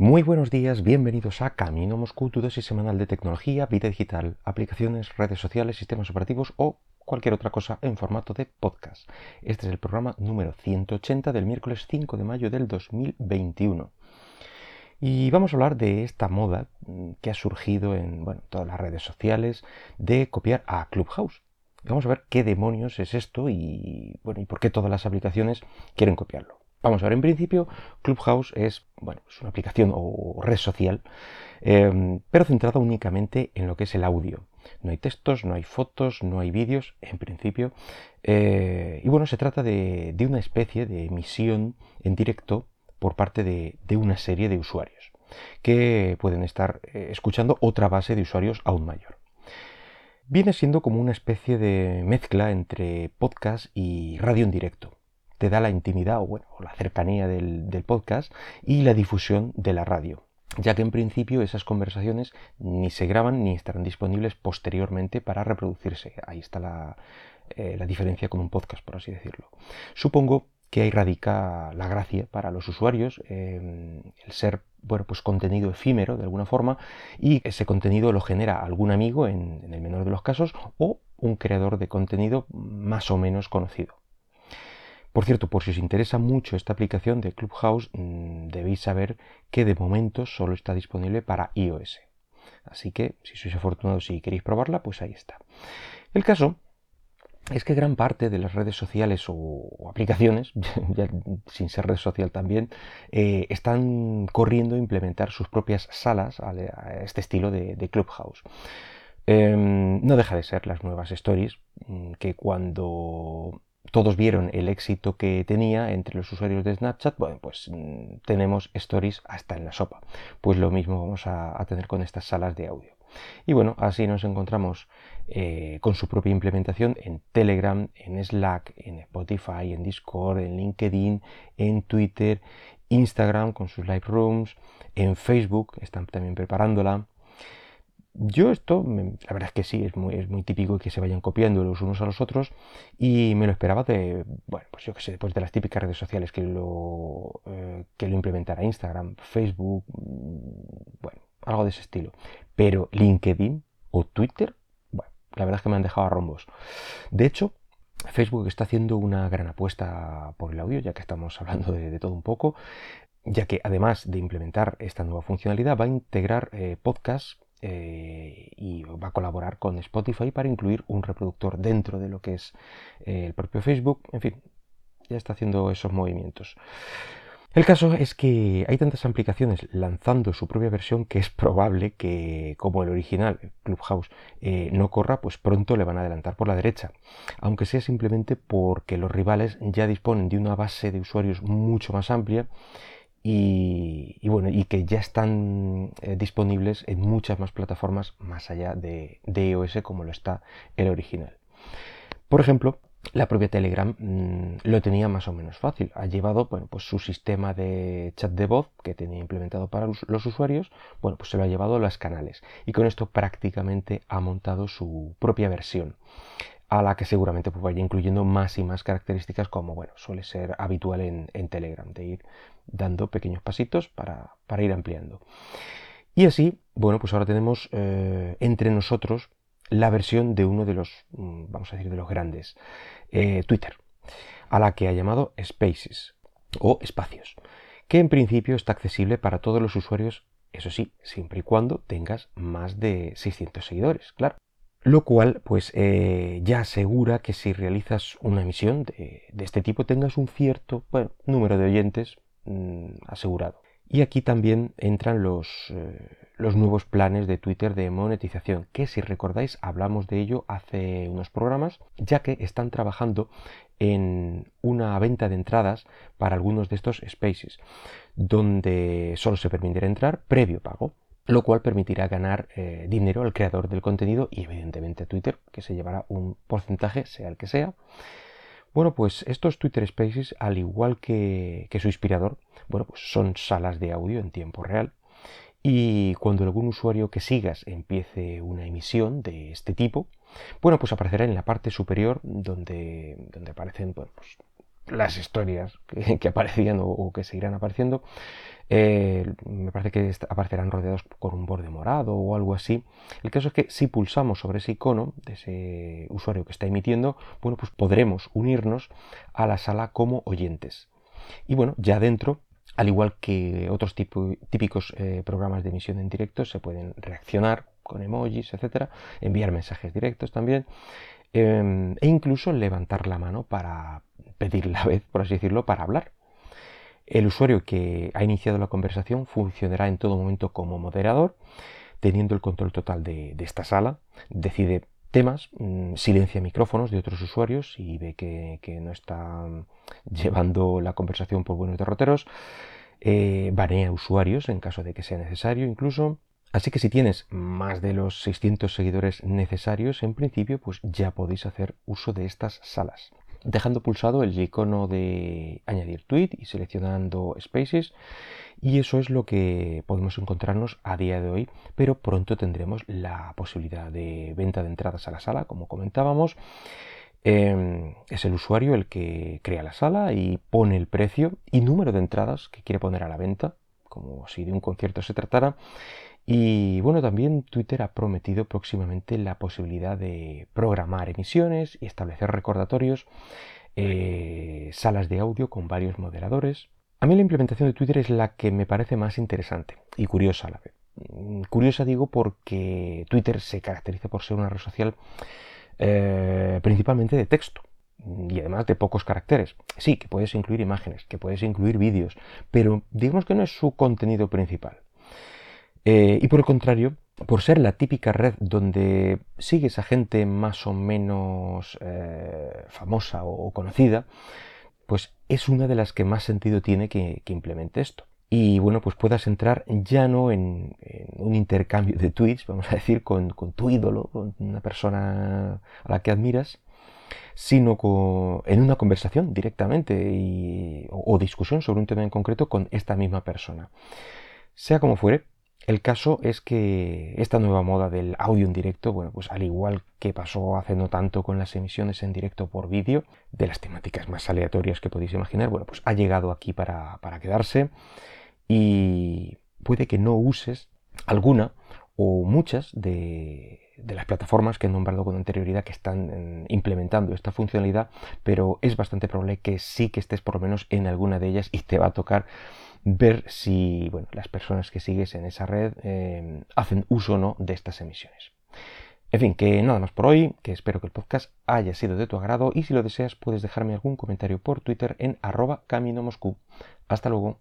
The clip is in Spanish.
Muy buenos días, bienvenidos a Camino Moscú, tu dosis semanal de tecnología, vida digital, aplicaciones, redes sociales, sistemas operativos o cualquier otra cosa en formato de podcast. Este es el programa número 180 del miércoles 5 de mayo del 2021. Y vamos a hablar de esta moda mm, que ha surgido en bueno, todas las redes sociales de copiar a Clubhouse. Vamos a ver qué demonios es esto y, bueno, y por qué todas las aplicaciones quieren copiarlo. Vamos a ver, en principio, Clubhouse es, bueno, es una aplicación o red social, em, pero centrada únicamente en lo que es el audio. No hay textos, no hay fotos, no hay vídeos, en principio. Eh, y bueno, se trata de, una especie de emisión en directo por parte de, una serie de usuarios que pueden estar eh, escuchando otra base de usuarios aún mayor. Viene siendo como una especie de mezcla entre podcast y radio en directo te da la intimidad o, bueno, la cercanía del, podcast y la difusión de la radio ya que en principio esas conversaciones ni se graban ni estarán disponibles posteriormente para reproducirse. Ahí está la, eh, diferencia con un podcast, por así decirlo. Supongo que ahí radica la gracia para los usuarios, el ser bueno, pues contenido efímero de alguna forma y ese contenido lo genera algún amigo en el menor de los casos o un creador de contenido más o menos conocido. Por cierto, por si os interesa mucho esta aplicación de Clubhouse, mm, debéis saber que de momento solo está disponible para iOS. Así que si sois afortunados y queréis probarla, pues ahí está. El caso es que gran parte de las redes sociales o, aplicaciones, sin ser red social también, eh, están corriendo a implementar sus propias salas a, este estilo de, Clubhouse. Em, no deja de ser las nuevas stories mm, que cuando todos vieron el éxito que tenía entre los usuarios de Snapchat, bueno, pues mm, tenemos stories hasta en la sopa. Pues lo mismo vamos a, tener con estas salas de audio. Y bueno, así nos encontramos eh, con su propia implementación en Telegram, en Slack, en Spotify, en Discord, en LinkedIn, en Twitter, Instagram con sus live rooms, en Facebook, están también preparándola, yo esto, la verdad es que sí, es muy, es muy típico que se vayan copiando los unos a los otros y me lo esperaba de, bueno, pues yo que sé, después de las típicas redes sociales que lo, eh, que lo implementara Instagram, Facebook, mm, bueno, algo de ese estilo. Pero LinkedIn o Twitter, bueno, la verdad es que me han dejado a rombos. De hecho, Facebook está haciendo una gran apuesta por el audio, ya que estamos hablando de, todo un poco, ya que además de implementar esta nueva funcionalidad, va a integrar eh, podcasts eh, y va a colaborar con Spotify para incluir un reproductor dentro de lo que es eh, el propio Facebook. En fin, ya está haciendo esos movimientos. El caso es que hay tantas aplicaciones lanzando su propia versión que es probable que, como el original, Clubhouse, eh, no corra, pues pronto le van a adelantar por la derecha. Aunque sea simplemente porque los rivales ya disponen de una base de usuarios mucho más amplia y, y que ya están eh, disponibles en muchas más plataformas más allá de, iOS como lo está el original. Por ejemplo, la propia Telegram mm, lo tenía más o menos fácil. Ha llevado bueno, pues su sistema de chat de voz que tenía implementado para los usuarios, bueno, pues se lo ha llevado a los canales y con esto prácticamente ha montado su propia versión a la que seguramente pues, vaya incluyendo más y más características como bueno, suele ser habitual en, Telegram, de ir dando pequeños pasitos para, ir ampliando. Y así, bueno, pues ahora tenemos eh, entre nosotros la versión de uno de los, mm, vamos a decir, de los grandes, eh, Twitter, a la que ha llamado Spaces o espacios, que en principio está accesible para todos los usuarios, eso sí, siempre y cuando tengas más de 600 seguidores, claro lo cual pues eh, ya asegura que si realizas una emisión de, este tipo tengas un cierto número de oyentes mm, asegurado. Y aquí también entran los, eh, los nuevos planes de Twitter de monetización, que si recordáis hablamos de ello hace unos programas, ya que están trabajando en una venta de entradas para algunos de estos spaces, donde solo se permitirá entrar previo pago lo cual permitirá ganar eh, dinero al creador del contenido y evidentemente a Twitter, que se llevará un porcentaje, sea el que sea. Bueno, pues estos Twitter Spaces, al igual que, su inspirador, bueno, pues son salas de audio en tiempo real. Y cuando algún usuario que sigas empiece una emisión de este tipo, bueno, pues aparecerá en la parte superior donde, donde aparecen pues, las historias que, aparecían o, que seguirán apareciendo, eh, me parece que aparecerán rodeados con un borde morado o algo así. El caso es que si pulsamos sobre ese icono de ese usuario que está emitiendo, bueno, pues podremos unirnos a la sala como oyentes. Y bueno, ya dentro al igual que otros típicos eh, programas de emisión en directo, se pueden reaccionar con emojis, etcétera, enviar mensajes directos también, em, e incluso levantar la mano para pedir la vez, por así decirlo, para hablar. El usuario que ha iniciado la conversación funcionará en todo momento como moderador, teniendo el control total de, esta sala, decide temas, mm, silencia micrófonos de otros usuarios y ve que, no están llevando la conversación por buenos derroteros, eh, banea usuarios en caso de que sea necesario incluso. Así que si tienes más de los 600 seguidores necesarios, en principio, pues ya podéis hacer uso de estas salas dejando pulsado el icono de añadir tweet y seleccionando spaces. Y eso es lo que podemos encontrarnos a día de hoy pero pronto tendremos la posibilidad de venta de entradas a la sala como comentábamos. Em, es el usuario el que crea la sala y pone el precio y número de entradas que quiere poner a la venta como si de un concierto se tratara y bueno, también Twitter ha prometido próximamente la posibilidad de programar emisiones y establecer recordatorios, eh, salas de audio con varios moderadores. A mí la implementación de Twitter es la que me parece más interesante y curiosa a la vez. Mm, curiosa digo porque Twitter se caracteriza por ser una red social eh, principalmente de texto y además de pocos caracteres. Sí, que puedes incluir imágenes, que puedes incluir vídeos, pero digamos que no es su contenido principal. Eh, y por el contrario, por ser la típica red donde sigues a gente más o menos eh, famosa o conocida, pues es una de las que más sentido tiene que, implemente esto. Y bueno, pues puedas entrar ya no en, un intercambio de tweets, vamos a decir, con, tu ídolo, con una persona a la que admiras, sino en una conversación directamente o discusión sobre un tema en concreto con esta misma persona. Sea como fuere, el caso es que esta nueva moda del audio en directo, bueno, pues al igual que pasó hace no tanto con las emisiones en directo por vídeo, de las temáticas más aleatorias que podéis imaginar, bueno, pues ha llegado aquí para, quedarse. Y puede que no uses alguna o muchas de, de, las plataformas que he nombrado con anterioridad que están implementando esta funcionalidad, pero es bastante probable que sí que estés por lo menos en alguna de ellas y te va a tocar ver si bueno, las personas que sigues en esa red eh, hacen uso o no de estas emisiones. En fin, que nada más por hoy, que espero que el podcast haya sido de tu agrado y si lo deseas puedes dejarme algún comentario por Twitter en arroba camino Moscú. Hasta luego.